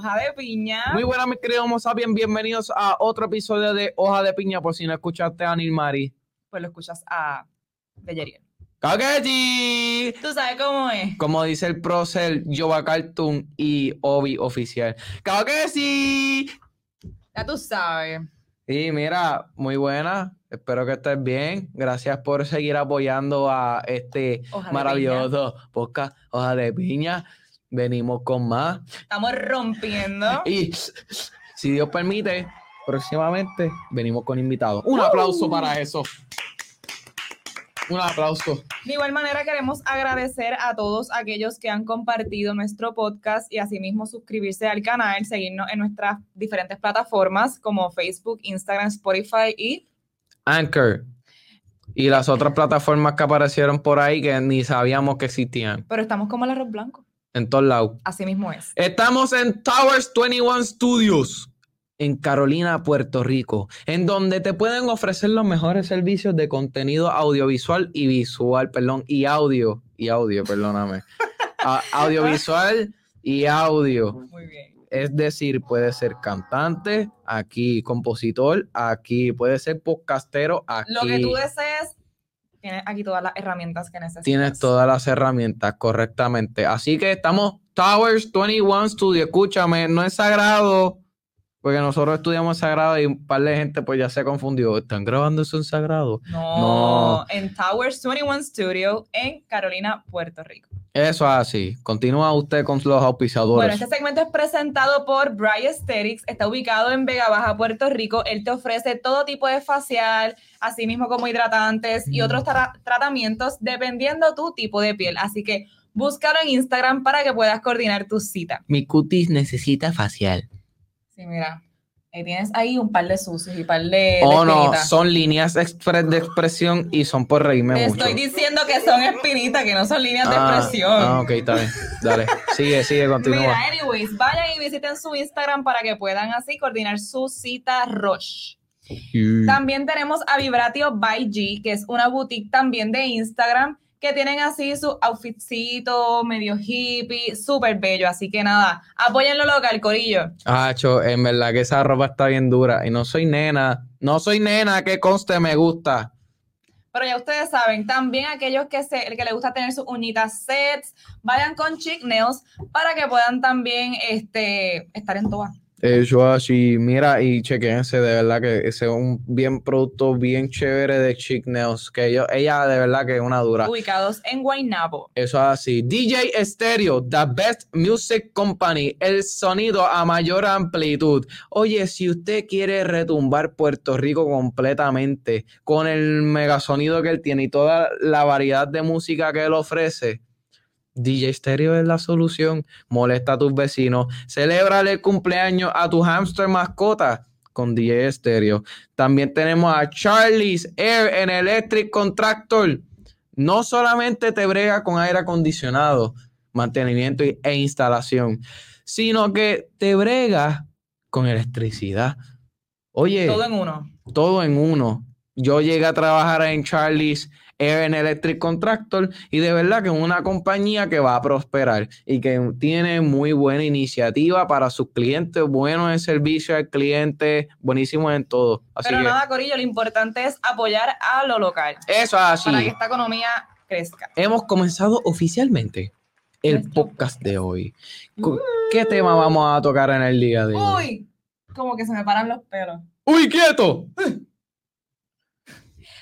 Hoja de Piña. Muy buenas, mis queridos Homo sapiens. Bienvenidos a otro episodio de Hoja de Piña. Por si no escuchaste a Nilmari. Pues lo escuchas a Belleriel. ¡Caguechi! ¿Tú sabes cómo es? Como dice el prócer Jova Cartoon y Obi oficial. ¡Caguechi! Ya tú sabes. Y mira, muy buena. Espero que estés bien. Gracias por seguir apoyando a este Hoja maravilloso podcast Hoja de Piña. Venimos con más. Estamos rompiendo. Y si Dios permite, próximamente venimos con invitados. Un aplauso para eso. Un aplauso. De igual manera queremos agradecer a todos aquellos que han compartido nuestro podcast y asimismo suscribirse al canal, seguirnos en nuestras diferentes plataformas como Facebook, Instagram, Spotify y Anchor. Y las otras plataformas que aparecieron por ahí que ni sabíamos que existían. pero estamos como el arroz blanco. En todos lados. Así mismo es. Estamos en Towers 21 Studios. En Carolina, Puerto Rico, en donde te pueden ofrecer los mejores servicios de contenido audiovisual y visual, perdón, y audio, y audio, perdóname. A- audiovisual y audio. Muy bien. Es decir, puede ser cantante, aquí compositor, aquí puede ser podcastero, aquí Lo que tú desees, tienes aquí todas las herramientas que necesitas. tienes todas las herramientas correctamente. Así que estamos Towers 21 Studio. Escúchame, no es sagrado, porque nosotros estudiamos sagrado y un par de gente pues ya se confundió. ¿Están grabando eso en sagrado? No, No. en Towers 21 Studio en Carolina, Puerto Rico. Eso es así. Continúa usted con los auspiciadores. Bueno, este segmento es presentado por Bry Aesthetics, está ubicado en Vega Baja, Puerto Rico. Él te ofrece todo tipo de facial, así mismo como hidratantes y Mm. otros tra- tratamientos dependiendo tu tipo de piel. Así que búscalo en Instagram para que puedas coordinar tu cita. Mi cutis necesita facial. Sí, mira, ahí tienes ahí un par de sucios y un par de, Oh, de no, son líneas de expresión y son por reírme Te mucho. estoy diciendo que son espinitas, que no son líneas de Ah, expresión. Ah, ok, está bien. Dale, sigue, sigue, continúa. Mira, anyways, vayan y visiten su Instagram para que puedan así coordinar su cita Roche. También tenemos a Vibratio by G, que es una boutique también de Instagram, que tienen así su outfitcito medio hippie, súper bello. Así que nada, apóyenlo local, Corillo. Acho, en verdad que esa ropa está bien dura. Y no soy nena. No soy nena, que conste, me gusta. Pero ya ustedes saben, también aquellos que, se, el que les gusta tener sus uñitas sets, vayan con Chic Nails para que puedan también este, estar en todas. Eso así, mira, y chequense, de verdad que ese es un bien producto bien chévere de Chic Nails, que yo, ella de verdad que es una dura. Ubicados en Guaynabo. Eso es así. DJ Stereo, The Best Music Company, el sonido a mayor amplitud. Oye, si usted quiere retumbar Puerto Rico completamente con el megasonido que él tiene y toda la variedad de música que él ofrece, DJ Stereo es la solución. Molesta a tus vecinos. Celebra el cumpleaños a tu hamster mascota con DJ Stereo. También tenemos a Charlie's Air and Electric Contractor. No solamente te brega con aire acondicionado, mantenimiento e instalación, sino que te brega con electricidad. Oye, Todo en uno. todo en uno. Yo llegué a trabajar en Charlie's Air and Electric Contractor y de verdad que es una compañía que va a prosperar y que tiene muy buena iniciativa para sus clientes, bueno en servicio al cliente, buenísimo en todo. Así Pero que nada, Corillo, lo importante es apoyar a lo local eso es así. para que esta economía crezca. Hemos comenzado oficialmente el podcast de hoy. Co- ¿Qué tema vamos a tocar en el día de hoy? Uy, como que se me paran los pelos. ¡Uy, quieto!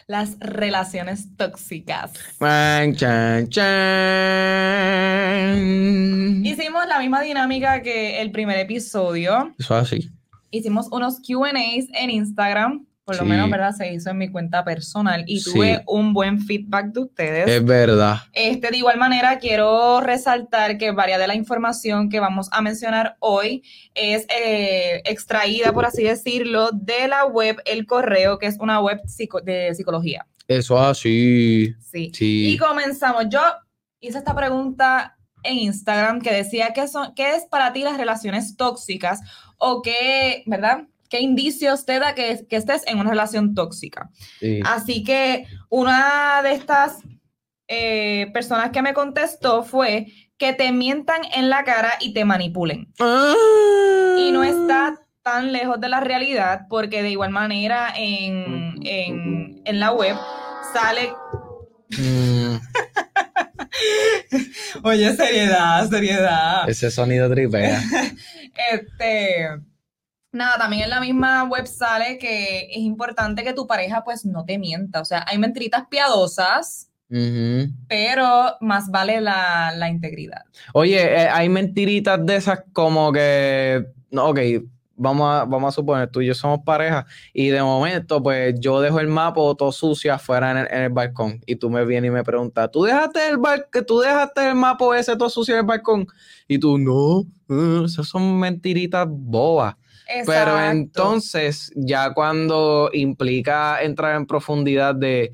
Las relaciones tóxicas. Chan, chan, chan. Hicimos la misma dinámica que el primer episodio. Eso es así. Hicimos unos QAs en Instagram. Por lo Sí. menos, ¿verdad? Se hizo en mi cuenta personal y Sí. tuve un buen feedback de ustedes. Es verdad. Este, de igual manera, quiero resaltar que varias de la información que vamos a mencionar hoy es eh, extraída, por así decirlo, de la web El Correo, que es una web psico- de psicología. Eso es así. Sí. Sí. Y comenzamos. Yo hice esta pregunta en Instagram que decía ¿qué, son, qué es para ti las relaciones tóxicas o qué, ¿verdad? ¿Qué indicios te da que, que estés en una relación tóxica? Sí. Así que una de estas eh, personas que me contestó fue que te mientan en la cara y te manipulen. Ah. Y no está tan lejos de la realidad porque de igual manera en, en, en la web sale... Mm, Oye, seriedad, seriedad. ese sonido tripea. Este, nada, también en la misma web sale que es importante que tu pareja pues no te mienta. O sea, hay mentiritas piadosas, pero más vale la, la integridad. Oye, eh, hay mentiritas de esas como que, no, ok, vamos a, vamos a suponer, tú y yo somos pareja y de momento pues yo dejo el mapa todo sucio afuera en el, en el balcón y tú me vienes y me preguntas, ¿tú dejaste el, bar tú dejaste el mapa ese todo sucio en el balcón? Y tú, no, eh, esas son mentiritas bobas. Pero entonces, ya cuando implica entrar en profundidad de,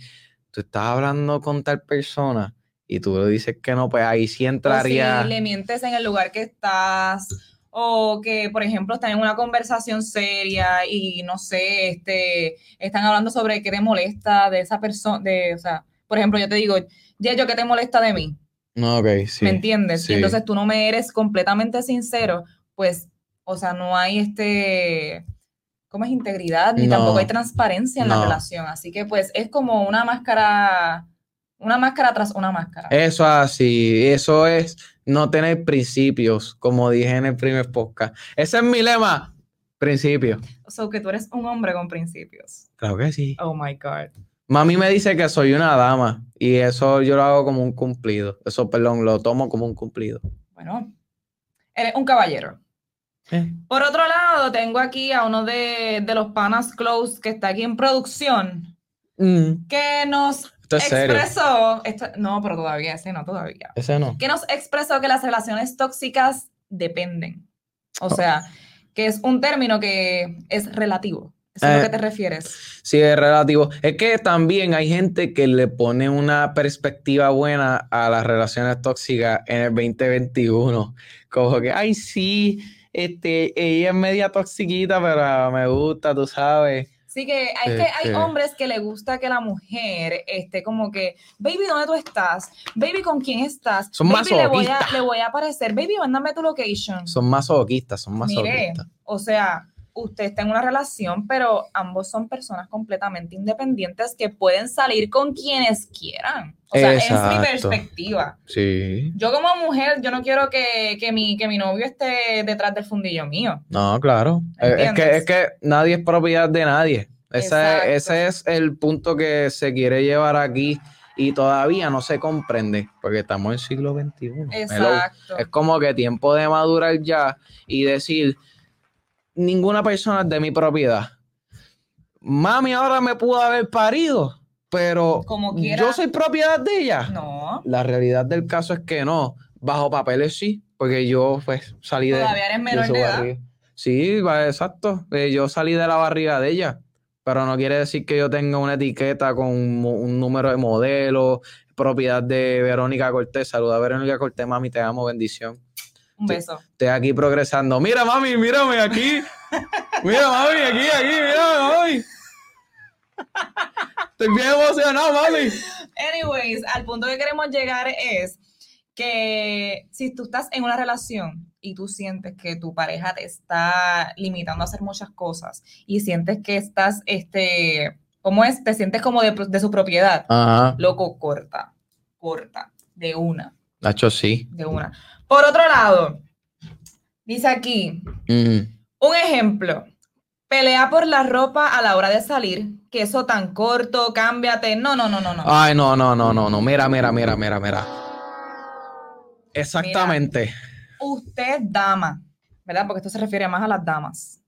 tú estás hablando con tal persona y tú le dices que no, pues ahí sí O entraría... si le mientes en el lugar que estás, o que, por ejemplo, están en una conversación seria y no sé, este, están hablando sobre qué te molesta de esa persona, de, o sea, por ejemplo, yo te digo, yo ¿qué te molesta de mí? No, ok, sí. ¿Me entiendes? sí. Y entonces tú no me eres completamente sincero, pues, o sea, no hay este, ¿cómo es integridad? Ni No. tampoco hay transparencia en la No. relación. Así que, pues, es como una máscara, una máscara tras una máscara. Eso así, eso es no tener principios, como dije en el primer podcast. Ese es mi lema, principios. O sea, que tú eres un hombre con principios. Claro que sí. Oh my God. Mami me dice que soy una dama y eso yo lo hago como un cumplido. Eso, perdón, lo tomo como un cumplido. Bueno, eres un caballero. Eh, Por otro lado, tengo aquí a uno de, de los panas close que está aquí en producción, mm, que nos Esto es expresó, esto- no, pero todavía, ese no, todavía. Ese no. que nos expresó que las relaciones tóxicas dependen. O Oh. sea, que es un término que es relativo. ¿Eso es a Eh, lo que te refieres? Sí, es relativo. Es que también hay gente que le pone una perspectiva buena a las relaciones tóxicas en el 2021. Como que, ay, sí, este, ella es media toxiquita, pero me gusta, tú sabes. Sí que hay, que hay este- hombres que le gusta que la mujer esté como que, baby, ¿dónde tú estás? Baby, ¿con quién estás? Son baby, le voy, a, le voy a aparecer. Baby, mándame tu location. Son masoquistas, son Mire, masoquistas. o sea, usted está en una relación, pero ambos son personas completamente independientes que pueden salir con quienes quieran. O sea, es mi perspectiva. Sí. Yo como mujer, yo no quiero que, que mi, que mi novio esté detrás del fundillo mío. No, claro. Es, es que, es que nadie es propiedad de nadie. Ese, ese es el punto que se quiere llevar aquí y todavía no se comprende porque estamos en siglo XXI. Exacto. Es como que tiempo de madurar ya y decir, ninguna persona es de mi propiedad. Mami ahora me pudo haber parido, pero Como quiera. yo soy propiedad de ella. No, La realidad del caso es que no. Bajo papeles sí, porque yo pues salí de... todavía eres menor de edad. barriga. Sí, exacto. Eh, yo salí de la barriga de ella, pero no quiere decir que yo tenga una etiqueta con un, un número de modelo, propiedad de Verónica Cortés. Saluda a Verónica Cortés, mami, te amo, bendición. Un beso. Estoy aquí progresando. Mira, mami, mírame aquí. Mira, mami, aquí, aquí, mírame, mami. Estoy bien emocionado, mami. Anyways, al punto que queremos llegar es que si tú estás en una relación y tú sientes que tu pareja te está limitando a hacer muchas cosas y sientes que estás, este, ¿cómo es? Te sientes como de, de su propiedad. Ajá. Loco, corta, corta, de una, Nacho, sí. de una. Por otro lado, dice aquí, un ejemplo. Pelea por la ropa a la hora de salir, que eso tan corto, cámbiate. No, no, no, no, no. Ay, no, no, no, no, no. Mira, mira, mira, mira, mira. Exactamente. Usted, dama, ¿verdad? Porque esto se refiere más a las damas.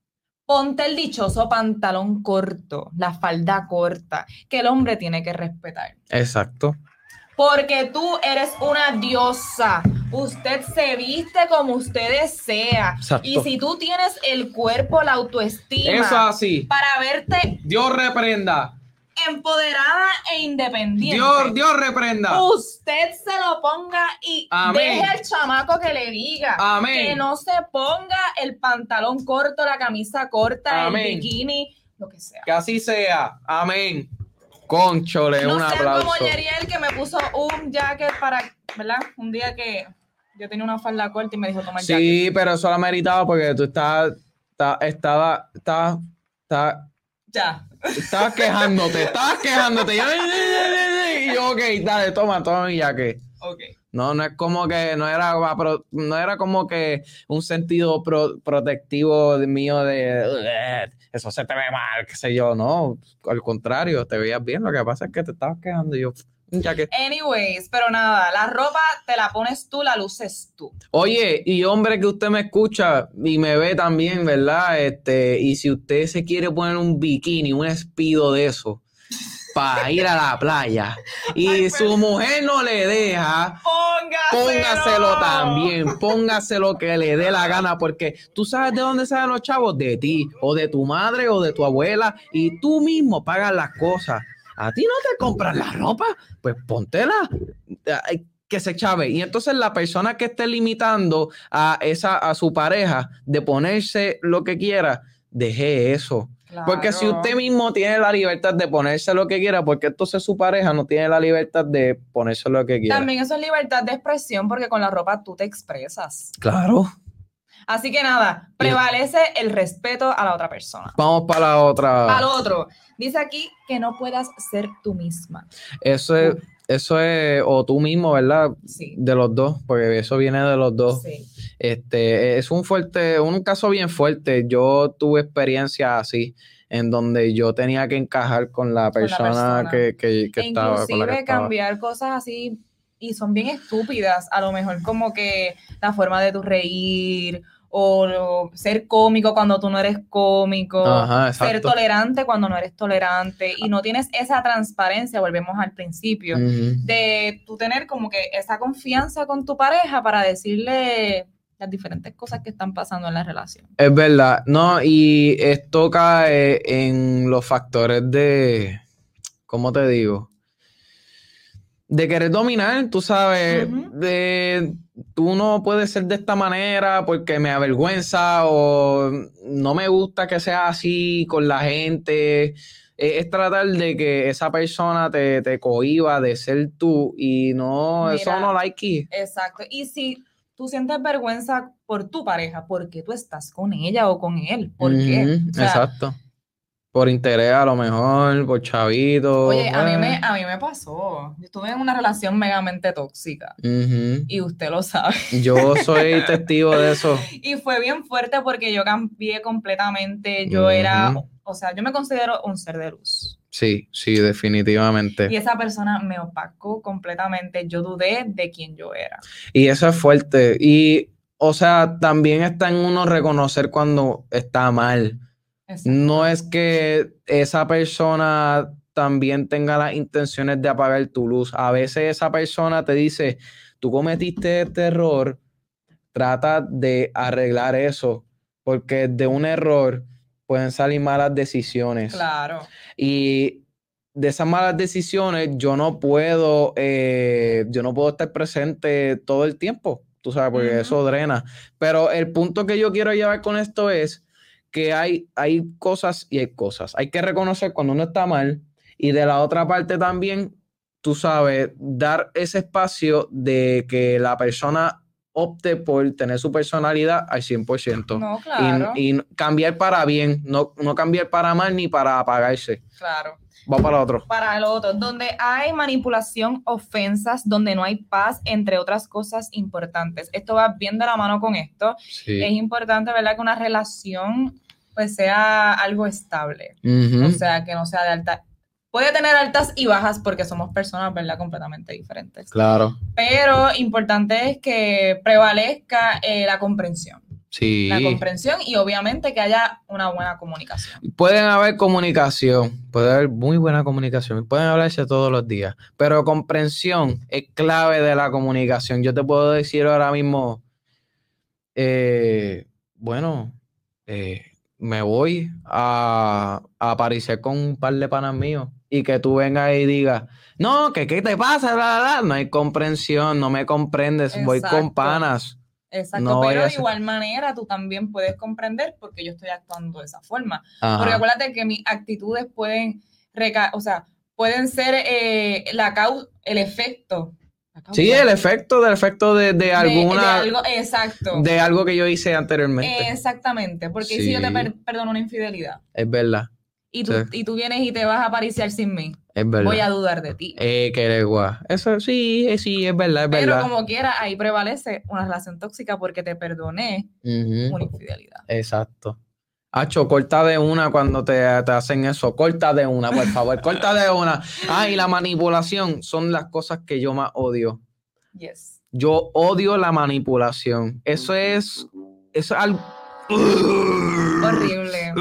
Ponte el dichoso pantalón corto, la falda corta, que el hombre tiene que respetar. Exacto. Porque tú eres una diosa. Usted se viste como usted desea. Exacto. Y si tú tienes el cuerpo, la autoestima Eso así. para verte Dios reprenda. empoderada e independiente. Dios, Dios reprenda. Usted se lo ponga y Amén. deje al chamaco que le diga. Amén. Que no se ponga el pantalón corto, la camisa corta, Amén. el bikini, lo que sea. Que así sea. Amén. Conchole, no un aplauso. como Yeriel que me puso un jacket para, ¿verdad? Un día que Yo tenía una falda corta y me dijo tomar Sí, pero eso la meritaba porque tú estabas, estaba, estaba, estaba, estaba Ya. Estabas quejándote, estabas quejándote. Y yo, ok, dale, toma, toma mi jaque. Ok. No, no es como que, no era, pro- no era como que un sentido pro- protectivo de- mío de, "Ugh, eso se te ve mal, qué sé yo, no, al contrario, te veías bien, lo que pasa es que te estabas quejando y yo, ya que, Anyways, pero nada, la ropa te la pones tú, la luces tú. oye, y hombre que usted me escucha y me ve también, ¿verdad? Este, y si usted se quiere poner un bikini, un espido de eso, para ir a la playa, y Ay, su mujer no le deja, Póngaselo. Póngaselo también, póngaselo que le dé la gana, porque tú sabes de dónde salen los chavos, de ti, o de tu madre, o de tu abuela, y tú mismo pagas las cosas. A ti no te compran la ropa, pues póntela, que se chave. Y entonces la persona que esté limitando a esa, a su pareja de ponerse lo que quiera, deje eso. Porque si usted mismo tiene la libertad de ponerse lo que quiera, porque entonces su pareja no tiene la libertad de ponerse lo que quiera. También eso es libertad de expresión porque con la ropa tú te expresas. Claro. Así que nada, prevalece el respeto a la otra persona. Vamos para la otra. Al otro, dice aquí que no puedas ser tú misma. Eso es, eso es, o tú mismo, ¿verdad? Sí. De los dos, porque eso viene de los dos. Sí. Este, es un fuerte, un caso bien fuerte. Yo tuve experiencia así, en donde yo tenía que encajar con la Con la persona, que, que, que E estaba, con la que inclusive estaba. cambiar cosas así y son bien estúpidas, a lo mejor como que la forma de tu reír o ser cómico cuando tú no eres cómico, Ajá, ser tolerante cuando no eres tolerante y no tienes esa transparencia, volvemos al principio, de tú tener como que esa confianza con tu pareja para decirle las diferentes cosas que están pasando en la relación. Es verdad, no, y esto cae en los factores de, ¿cómo te digo? De querer dominar, tú sabes, de tú no puedes ser de esta manera porque me avergüenza o no me gusta que sea así con la gente. Eh, Es tratar de que esa persona te, te cohiba de ser tú y no, eso no like. Exacto. Y si tú sientes vergüenza por tu pareja, ¿por qué tú estás con ella o con él? ¿Por qué? Ujú, O sea, Exacto. Por interés a lo mejor, por chavito. Oye, a mí, me, eh. a mí me pasó. Yo estuve en una relación megamente tóxica y usted lo sabe. Yo soy testigo de eso. Y fue bien fuerte porque yo cambié completamente. Yo era, o sea, yo me considero un ser de luz. Sí, sí, definitivamente. Y esa persona me opacó completamente. Yo dudé de quién yo era. Y eso es fuerte. Y, o sea, también está en uno reconocer cuando está mal. No es que esa persona también tenga las intenciones de apagar tu luz. A veces esa persona te dice, tú cometiste este error, trata de arreglar eso, porque de un error pueden salir malas decisiones. Claro. Y de esas malas decisiones yo no puedo, eh, yo no puedo estar presente todo el tiempo, tú sabes, porque eso drena. Pero el punto que yo quiero llevar con esto es que hay, hay cosas y hay cosas. Hay que reconocer cuando uno está mal y de la otra parte también, tú sabes, dar ese espacio de que la persona opte por tener su personalidad al 100%. No, claro. Y, cambiar para bien, no, no cambiar para mal ni para apagarse. claro. Va para otro. Para el otro, donde hay manipulación, ofensas, donde no hay paz, entre otras cosas importantes. Esto va bien de la mano con esto. Sí. Es importante, ¿verdad? Que una relación pues sea algo estable. O sea, que no sea de alta. Puede tener altas y bajas porque somos personas, ¿verdad? Completamente diferentes. Claro. Pero importante es que prevalezca eh, la comprensión. Sí. La comprensión y obviamente que haya una buena comunicación. Pueden haber comunicación, puede haber muy buena comunicación, pueden hablarse todos los días, pero comprensión es clave de la comunicación. Yo te puedo decir ahora mismo, eh, bueno, eh, me voy a, a aparecer con un par de panas míos y que tú vengas y digas, no, que qué te pasa, Bla, bla, bla". no hay comprensión, no me comprendes, voy con panas. Exacto, No pero de igual manera tú también puedes comprender porque yo estoy actuando de esa forma. Ajá. Porque acuérdate que mis actitudes pueden, reca o sea, pueden ser eh, la cau- el efecto, Sí, el efecto del efecto de, de alguna. de algo, exacto. de algo que yo hice anteriormente. Exactamente, porque si yo te Sí. per- perdono una infidelidad Es verdad, y tú, Sí. y tú vienes y te vas a pariciar sin mí, es verdad. voy a dudar de ti. Eh, que eres guau. Eso sí, eh, sí, es verdad, es Pero verdad. como quiera, ahí prevalece una relación tóxica porque te perdoné una infidelidad. Exacto. Hacho, corta de una cuando te, te hacen eso. Corta de una, por favor. corta de una. Ah, y la manipulación son las cosas que yo más odio. Yes. Yo odio la manipulación. Eso es. Eso es algo. Horrible.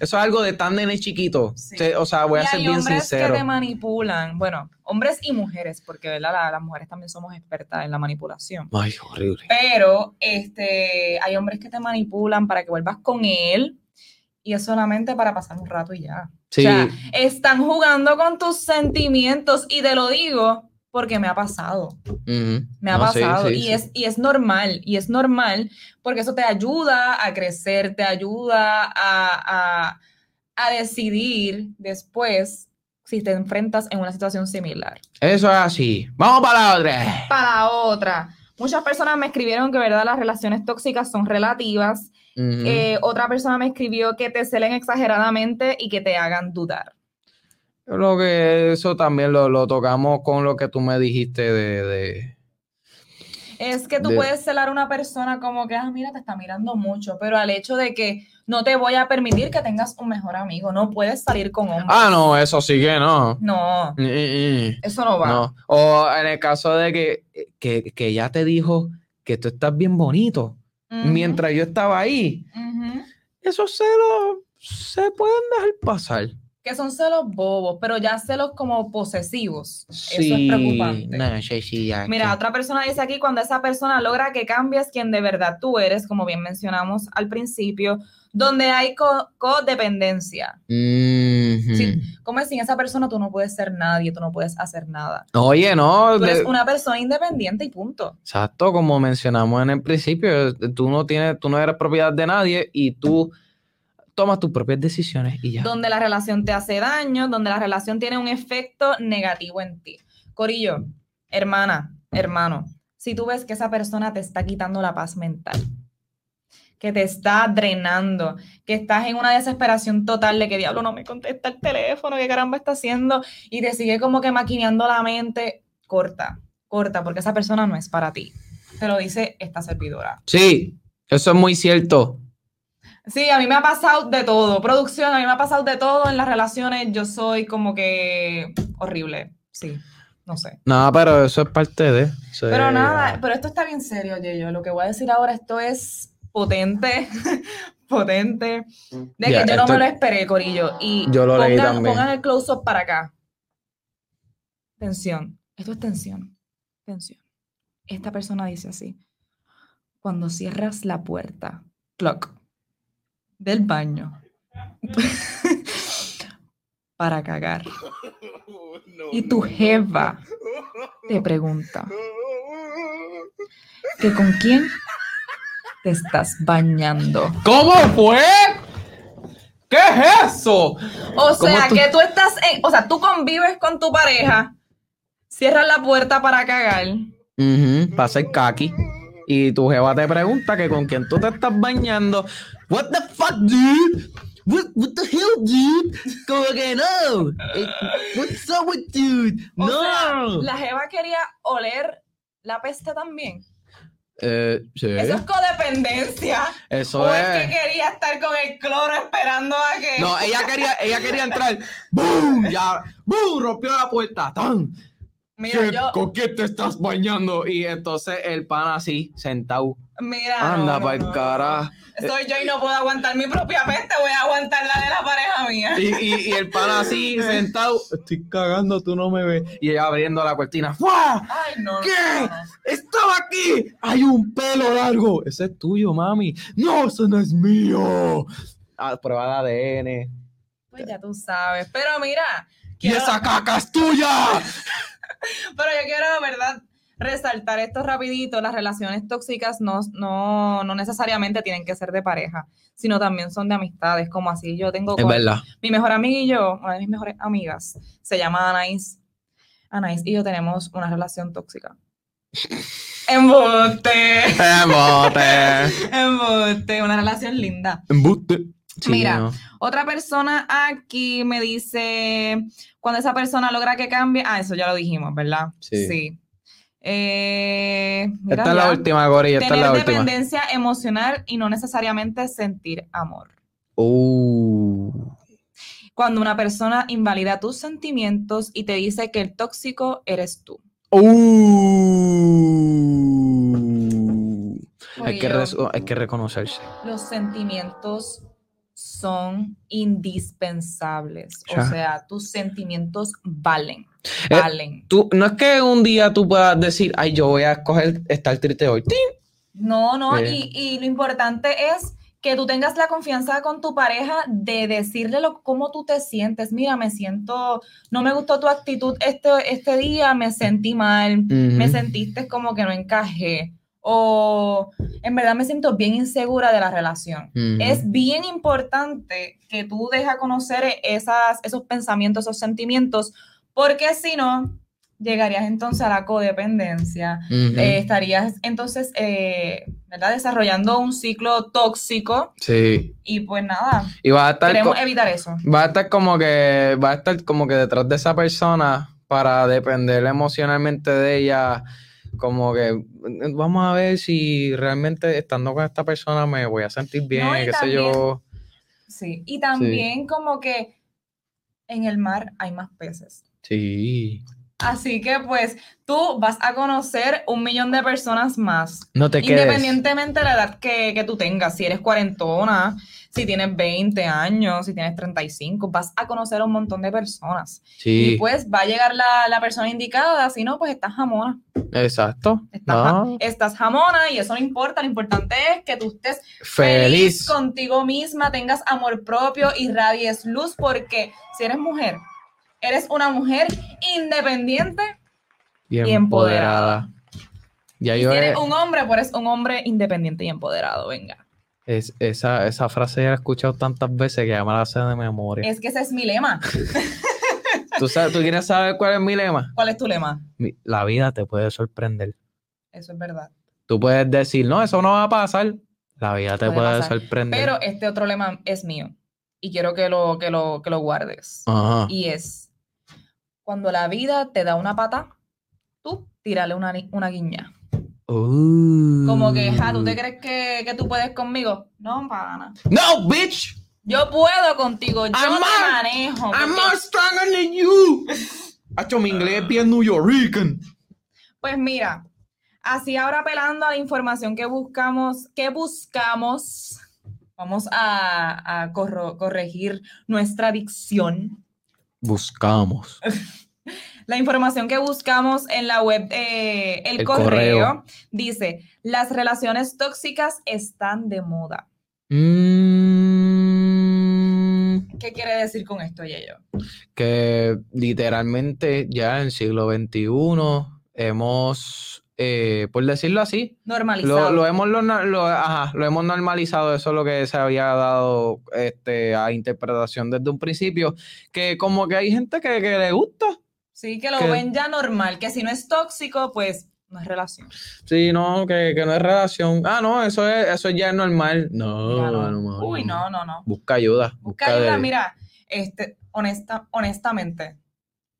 Eso es algo de tan nene chiquito. Sí. O sea, voy y a ser hay bien hombres sincero. que te manipulan. Bueno, hombres y mujeres, porque ¿verdad? La- las mujeres también somos expertas en la manipulación. Ay, horrible. Pero este, hay hombres que te manipulan para que vuelvas con él y es solamente para pasar un rato y ya. Sí. O sea, están jugando con tus sentimientos y te lo digo porque me ha pasado. Me ha No, pasado sí, y, sí. Es, y es normal, y es normal porque eso te ayuda a crecer, te ayuda a, a, a decidir después si te enfrentas en una situación similar. Eso es así. Vamos para la otra. Para otra, muchas personas me escribieron que, verdad, las relaciones tóxicas son relativas. Eh, otra persona me escribió que te celen exageradamente y que te hagan dudar. Yo Lo que eso también lo, lo tocamos con lo que tú me dijiste de, de- Es que tú De- puedes celar a una persona como que, ah, mira, te está mirando mucho, pero al hecho de que no te voy a permitir que tengas un mejor amigo, no puedes salir con hombres. Ah, no, eso sí que no. No, eso no va. No. O en el caso de que, que, que ella te dijo que tú estás bien bonito mientras yo estaba ahí, ujú. esos celos se pueden dejar pasar. Que son celos bobos, pero ya celos como posesivos. Eso es Sí, preocupante. no, sí, sí, ya Mira, que- otra persona dice aquí, cuando esa persona logra que cambies quien de verdad tú eres, como bien mencionamos al principio, donde hay co- codependencia. Sí. Como es sin esa persona tú no puedes ser nadie, tú no puedes hacer nada. Oye, no, Tú eres de- una persona independiente y punto. exacto, como mencionamos en el principio, tú no tienes, tú no eres propiedad de nadie y tú tomas tus propias decisiones y ya. Donde la relación te hace daño, donde la relación tiene un efecto negativo en ti. Corillo, hermana, hermano, si tú ves que esa persona te está quitando la paz mental, que te está drenando, que estás en una desesperación total de que diablo no me contesta el teléfono, qué caramba está haciendo, y te sigue como que maquineando la mente, corta, corta, porque esa persona no es para ti. Te lo dice esta servidora. Sí, eso es muy cierto. Sí, a mí me ha pasado de todo. Producción, a mí me ha pasado de todo en las relaciones. Yo soy como que horrible. Sí, no sé. No, pero eso es parte de. sí. Pero nada, pero esto está bien serio, yo Lo que voy a decir ahora, esto es potente, potente. De que yo no esto- me lo esperé, Corillo. Y Yo lo leí pongan, también. pongan el close-up para acá. Tensión. Esto es tensión. Tensión. Esta persona dice así. Cuando cierras la puerta, clock, del baño para cagar. Y tu jeva te pregunta que con quién te estás bañando. ¿Cómo fue? ¿Qué es eso? O sea, tú- que tú estás en, o sea, tú convives con tu pareja, cierras la puerta para cagar. Ujú, para hacer kaki. Y tu jeva te pregunta que con quién tú te estás bañando. What the fuck, dude? What, what the hell, dude? Como que no. Eh, What's up with dude? O No. sea, la jeva quería oler la peste también. Eh, sí. Eso es codependencia. Eso o es que es. quería estar con el cloro esperando a que. No, ella quería, ella quería entrar. ¡Boom! Ya. ¡Boom! Rompió la puerta. ¡Tan! Mira, ¿Qué- yo. ¿Con quién te estás bañando? Y entonces el pan así, sentado. Mira. Anda no, no, no. cara. Soy yo y no puedo aguantar mi propia peste, voy a aguantar la de la pareja mía. Y, y, y el pan así, sentado. Estoy cagando, tú no me ves. Y ella abriendo la cortina. ¡Fua! Ay, no. ¿Qué? ¡Estaba aquí! ¡Hay un pelo largo! Ese es tuyo, mami. ¡No, eso no es mío! Ah, prueba de ADN. Pues ya tú sabes. Pero mira, ¡Y esa caca es tuya! pero yo quiero, ¿verdad? Resaltar esto rapidito, las relaciones tóxicas no, no, no necesariamente tienen que ser de pareja, sino también son de amistades, como así yo tengo Es con verdad. mi mejor amiga y yo, una de mis mejores amigas, se llama Anais. Anais y yo tenemos una relación tóxica. Embuste. Embuste. Embuste. Una relación linda. Embuste. Sí, Mira, no. Otra persona aquí me dice, cuando esa persona logra que cambie, ah, eso ya lo dijimos, ¿verdad? Sí. Eh, mira Esta es la última, Gori. Esta es Tener la última. dependencia emocional y no necesariamente sentir amor. Uh. Cuando una persona invalida tus sentimientos y te dice que el tóxico eres tú. Uh. Hay que, hay que reconocerse. Los sentimientos son indispensables. Ya. O sea, tus sentimientos valen. Eh, Valen. Tú, no es que un día tú puedas decir, ay, yo voy a escoger estar triste hoy. ¡Tin! No, no, Eh. y, y lo importante es que tú tengas la confianza con tu pareja de decirle lo, cómo tú te sientes. Mira, me siento, no me gustó tu actitud este, este día, me sentí mal, me sentiste como que no encajé. O en verdad me siento bien insegura de la relación. Ujú. Es bien importante que tú dejes conocer esas, esos pensamientos, esos sentimientos, porque si no, llegarías entonces a la codependencia. Ujú. Eh, estarías entonces, eh, ¿verdad? Desarrollando un ciclo tóxico Sí. y pues nada, Y vas a estar, queremos evitar eso. vas a estar como que, vas a estar como que detrás de esa persona para depender emocionalmente de ella. Como que "Mm, vamos a ver si realmente estando con esta persona me voy a sentir bien, No, qué sé yo. Sí, y también como que en el mar hay más peces. Sí. Así que pues tú vas a conocer un millón de personas más. No te quedes. Independientemente de la edad que, que tú tengas, si eres cuarentona, si tienes 20 años, si tienes 35, vas a conocer un montón de personas. Sí, Y pues va a llegar la, la persona indicada, si no, pues estás jamona. Exacto. Estás, No, estás jamona y eso no importa, lo importante es que tú estés feliz. contigo misma, tengas amor propio y radies luz, porque si eres mujer, eres una mujer independiente. y y empoderada. Ya Y yo si eres un hombre, pues eres un hombre independiente y empoderado, venga. es- esa, esa frase ya la he escuchado tantas veces que ya me la sé de memoria. Es que ese es mi lema. ¿Tú, sabes- ¿Tú quieres saber cuál es mi lema? ¿Cuál es tu lema? La vida te puede sorprender. Eso es verdad. Tú puedes decir, no, eso no va a pasar. La vida te Puede sorprender. Pero este otro lema es mío y quiero que lo, que lo, que lo guardes. Ajá. Y es, cuando la vida te da una pata, tú tírale una, una guiña. Uh. Como que, ja, ¿tú te crees que, que tú puedes conmigo? No, pana. No, bitch! Yo puedo contigo, yo I'm te more- manejo. I'm porque- more stronger than you. Hacho, mi inglés es bien New Yorican. Pues mira, así ahora apelando a la información que buscamos, que buscamos, vamos a, a corro- corregir nuestra dicción. Buscamos. La información que buscamos en la web de El, El correo, Correo. dice, las relaciones tóxicas están de moda. Mm, ¿Qué quiere decir con esto, Yeyo? que literalmente ya en el siglo XXI hemos, eh, por decirlo así, Normalizado. lo, lo hemos, lo, lo- ajá, lo hemos normalizado, eso es lo que se había dado este, a interpretación desde un principio, que como que hay gente que, que le gusta. sí, que lo que- ven ya normal, que si no es tóxico, pues no es relación. Sí, no, que, que no es relación. Ah, no, eso es, eso ya es normal. No, Ya no. no, Uy, no, no, no. Busca ayuda. Busca ayuda, de- mira, este, honesta, honestamente,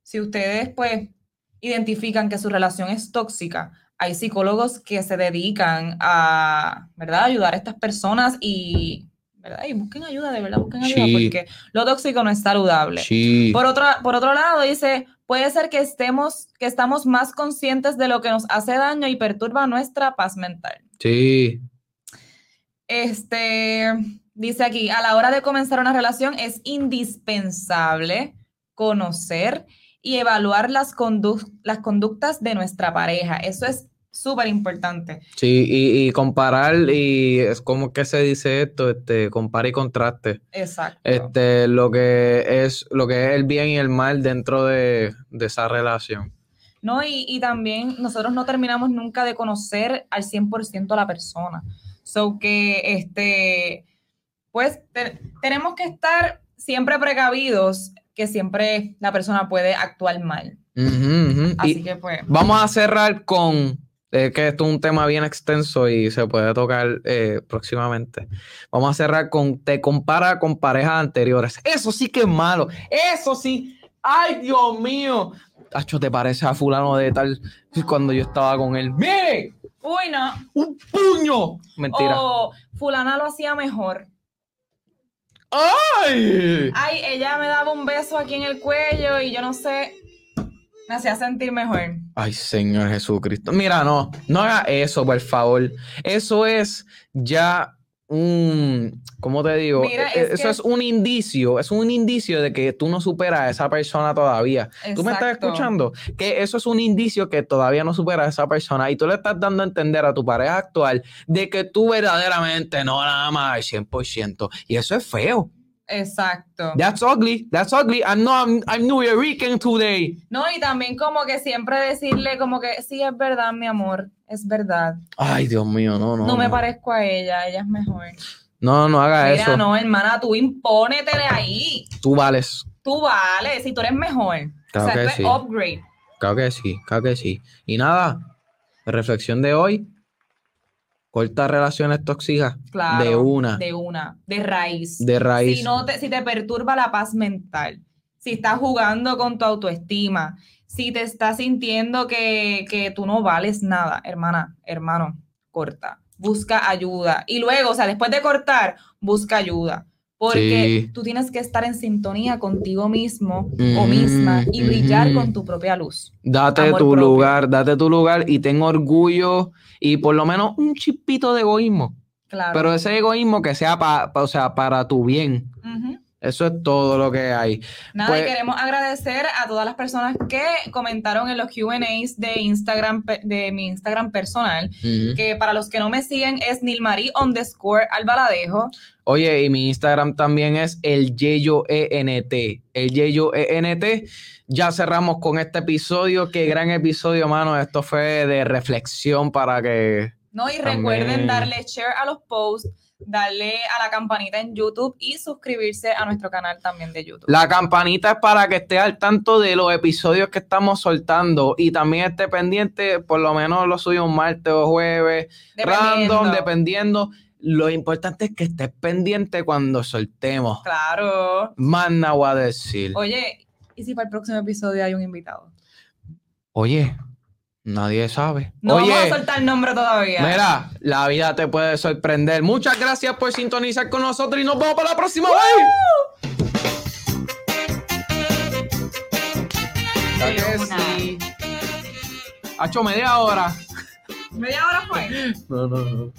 si ustedes pues identifican que su relación es tóxica, hay psicólogos que se dedican a, ¿verdad?, ayudar a estas personas y, ¿verdad? Y busquen ayuda, de verdad, busquen ayuda, Sí. porque lo tóxico no es saludable. Sí. Por otro, por otro lado, dice, puede ser que estemos, que estamos más conscientes de lo que nos hace daño y perturba nuestra paz mental. Sí. Este, dice aquí, a la hora de comenzar una relación es indispensable conocer y evaluar las, condu- las conductas de nuestra pareja. Eso es súper importante. Sí, y, y comparar, y es como que se dice esto, este, compara y contraste. Exacto. Este, lo que es, lo que es el bien y el mal dentro de, de esa relación. ¿no? Y, y también nosotros no terminamos nunca de conocer al 100% a la persona. So que, este, pues, te- tenemos que estar siempre precavidos que siempre la persona puede actuar mal. Ujú. Así Y que, pues, vamos a cerrar con Es que esto es un tema bien extenso y se puede tocar eh, próximamente. Vamos a cerrar con te compara con parejas anteriores. Eso sí que es malo. Eso sí. Ay, Dios mío. Tacho, te parece a fulano de tal cuando yo estaba con él. ¡Mire! Uy, no. ¡Un puño! Mentira. O fulana lo hacía mejor. ¡Ay! Ay, ella me daba un beso aquí en el cuello y yo no sé, me hacía sentir mejor. Ay, Señor Jesucristo. Mira, no, no haga eso, por favor. Eso es ya un, ¿cómo te digo? Mira, Eh, es eso que- es un indicio, es un indicio de que tú no superas a esa persona todavía. ¿Tú me estás escuchando? Que eso es un indicio que todavía no superas a esa persona y tú le estás dando a entender a tu pareja actual de que tú verdaderamente no la amas al 100%. Y eso es feo. Exacto. That's ugly. That's ugly. I know I'm, I'm New Yorker today. No, y también como que siempre decirle como que sí, es verdad, mi amor, es verdad. Ay, Dios mío, no, no. No, me parezco a ella, ella es mejor. No, no haga Mira, eso. no, hermana, tú impónetele ahí. Tú vales. Tú vales, si tú eres mejor. Claro o sea, que tú sí. upgrade. Claro que sí, claro que sí. Y nada, la reflexión de hoy. Corta relaciones tóxicas Claro. de una, de, De una, de raíz. raíz. Si, no te, si te perturba la paz mental, si estás jugando con tu autoestima, si te estás sintiendo que, que tú no vales nada, hermana, hermano, corta. Busca ayuda. Y luego, o sea, después de cortar, busca ayuda. Porque Sí. tú tienes que estar en sintonía contigo mismo Mm, o misma y brillar mm. con tu propia luz. Date amor tu propio. lugar, date tu lugar y ten orgullo y por lo menos un chispito de egoísmo. Claro. Pero ese egoísmo que sea pa- pa- o sea, para tu bien. Eso es todo lo que hay. Nada, y Pues- queremos agradecer a todas las personas que comentaron en los QAs de Instagram, de mi Instagram personal, que para los que no me siguen es Nilmarie underscore Albaladejo. Oye, y mi Instagram también es el Yeyo ENT. El Yeyo ENT. Ya cerramos con este episodio. Qué gran episodio, mano. Esto fue de reflexión para que. ¿no? Y También. recuerden darle share a los posts, darle a la campanita en YouTube y suscribirse a nuestro canal también de YouTube. La campanita es para que esté al tanto de los episodios que estamos soltando y también esté pendiente, por lo menos lo suyo un martes o jueves, random, dependiendo. Lo importante es que estés pendiente cuando soltemos. Claro. Más nada voy a decir. Oye, ¿y si para el próximo episodio hay un invitado? Oye, nadie sabe. No Oye, vamos a soltar el nombre todavía. Mira, la vida te puede sorprender. Muchas gracias por sintonizar con nosotros y nos vemos para la próxima sí. Hacho media hora. Media hora fue. No, no, no.